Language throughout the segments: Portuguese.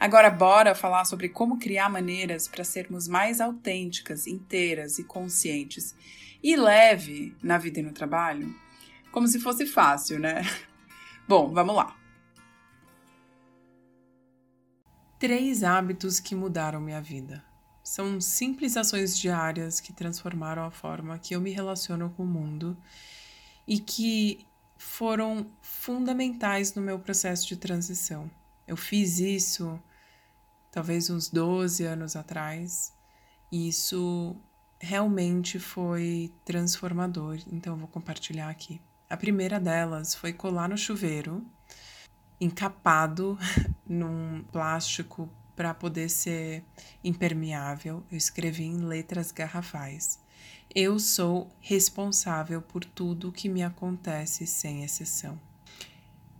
Agora, bora falar sobre como criar maneiras para sermos mais autênticas, inteiras e conscientes e leve na vida e no trabalho? Como se fosse fácil, né? Bom, vamos lá. Três hábitos que mudaram minha vida. São simples ações diárias que transformaram a forma que eu me relaciono com o mundo e que foram fundamentais no meu processo de transição. Eu fiz isso talvez uns 12 anos atrás, e isso realmente foi transformador, então eu vou compartilhar aqui. A primeira delas foi colar no chuveiro, encapado num plástico para poder ser impermeável. Eu escrevi em letras garrafais. Eu sou responsável por tudo que me acontece, sem exceção.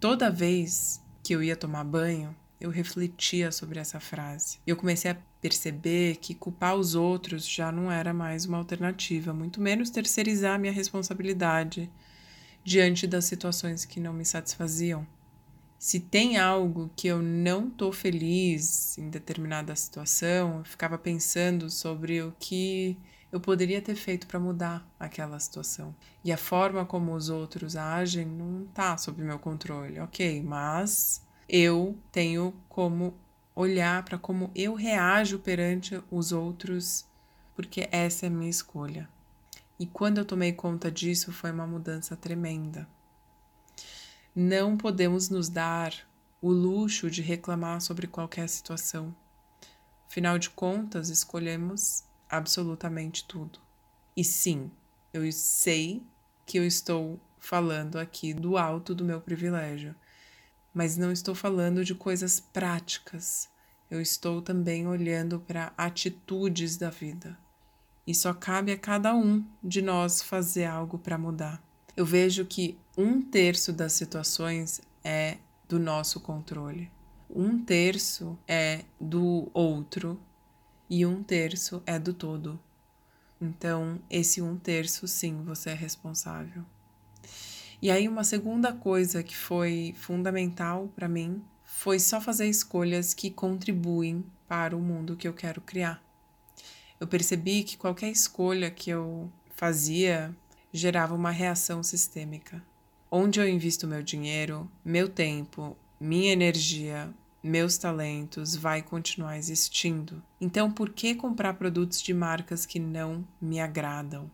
Toda vez que eu ia tomar banho, eu refletia sobre essa frase. Eu comecei a perceber que culpar os outros já não era mais uma alternativa, muito menos terceirizar minha responsabilidade diante das situações que não me satisfaziam. Se tem algo que eu não estou feliz em determinada situação, eu ficava pensando sobre o que eu poderia ter feito para mudar aquela situação. E a forma como os outros agem não está sob meu controle, ok, mas eu tenho como olhar para como eu reajo perante os outros, porque essa é a minha escolha. E quando eu tomei conta disso, foi uma mudança tremenda. Não podemos nos dar o luxo de reclamar sobre qualquer situação. Afinal de contas, escolhemos absolutamente tudo. E sim, eu sei que eu estou falando aqui do alto do meu privilégio mas não estou falando de coisas práticas. Eu estou também olhando para atitudes da vida. E só cabe a cada um de nós fazer algo para mudar. Eu vejo que um terço das situações é do nosso controle, um terço é do outro e um terço é do todo. Então, esse um terço, sim, você é responsável. E aí, uma segunda coisa que foi fundamental para mim foi só fazer escolhas que contribuem para o mundo que eu quero criar. Eu percebi que qualquer escolha que eu fazia gerava uma reação sistêmica. Onde eu invisto meu dinheiro, meu tempo, minha energia, meus talentos vai continuar existindo. Então, por que comprar produtos de marcas que não me agradam?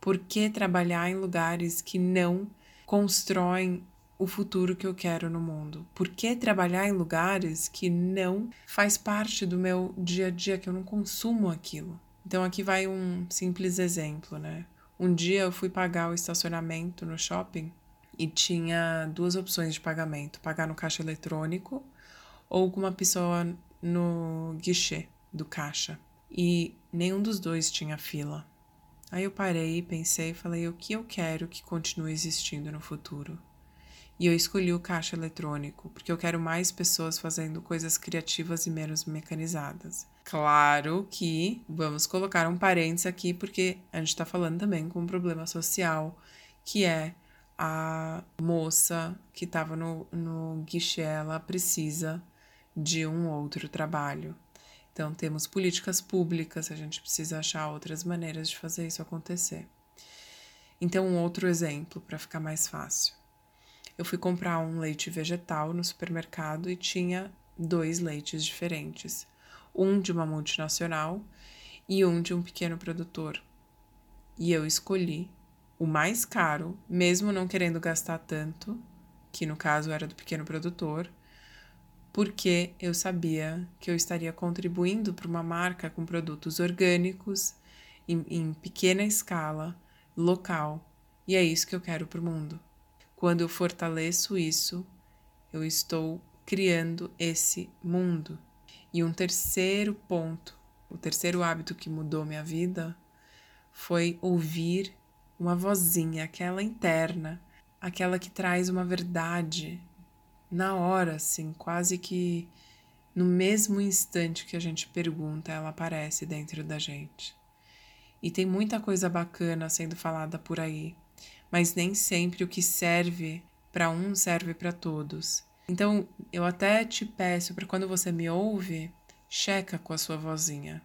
Por que trabalhar em lugares que não constroem o futuro que eu quero no mundo? Por que trabalhar em lugares que não faz parte do meu dia a dia, que eu não consumo aquilo? Então aqui vai um simples exemplo, né? Um dia eu fui pagar o estacionamento no shopping e tinha duas opções de pagamento: pagar no caixa eletrônico ou com uma pessoa no guichê do caixa. E nenhum dos dois tinha fila. Aí eu parei, pensei e falei o que eu quero que continue existindo no futuro. E eu escolhi o caixa eletrônico, porque eu quero mais pessoas fazendo coisas criativas e menos mecanizadas. Claro que vamos colocar um parênteses aqui, porque a gente está falando também com um problema social, que é a moça que estava no, no guichê, ela precisa de um outro trabalho. Então, temos políticas públicas, a gente precisa achar outras maneiras de fazer isso acontecer. Então, um outro exemplo para ficar mais fácil. Eu fui comprar um leite vegetal no supermercado e tinha dois leites diferentes. Um de uma multinacional e um de um pequeno produtor. E eu escolhi o mais caro, mesmo não querendo gastar tanto, que no caso era do pequeno produtor, porque eu sabia que eu estaria contribuindo para uma marca com produtos orgânicos, em, em pequena escala, local, e é isso que eu quero para o mundo. Quando eu fortaleço isso, eu estou criando esse mundo. E um terceiro ponto, o terceiro hábito que mudou minha vida foi ouvir uma vozinha, aquela interna, aquela que traz uma verdade na hora, assim, quase que no mesmo instante que a gente pergunta, ela aparece dentro da gente. E tem muita coisa bacana sendo falada por aí, mas nem sempre o que serve para um serve para todos. Então, eu até te peço para quando você me ouve, checa com a sua vozinha.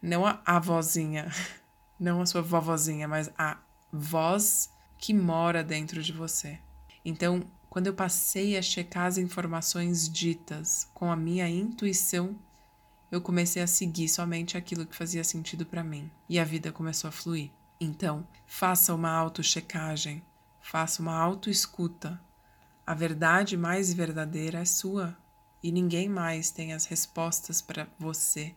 Não a, a vozinha, não a sua vovozinha, mas a voz que mora dentro de você. Então, quando eu passei a checar as informações ditas com a minha intuição, eu comecei a seguir somente aquilo que fazia sentido para mim e a vida começou a fluir. Então, faça uma autochecagem, faça uma autoescuta. A verdade mais verdadeira é sua e ninguém mais tem as respostas para você.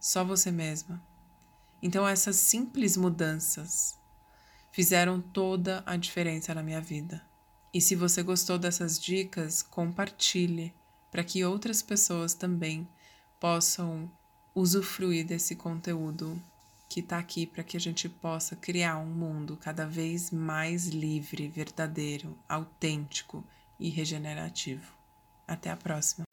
Só você mesma. Então, essas simples mudanças fizeram toda a diferença na minha vida. E se você gostou dessas dicas, compartilhe para que outras pessoas também possam usufruir desse conteúdo que está aqui para que a gente possa criar um mundo cada vez mais livre, verdadeiro, autêntico e regenerativo. Até a próxima!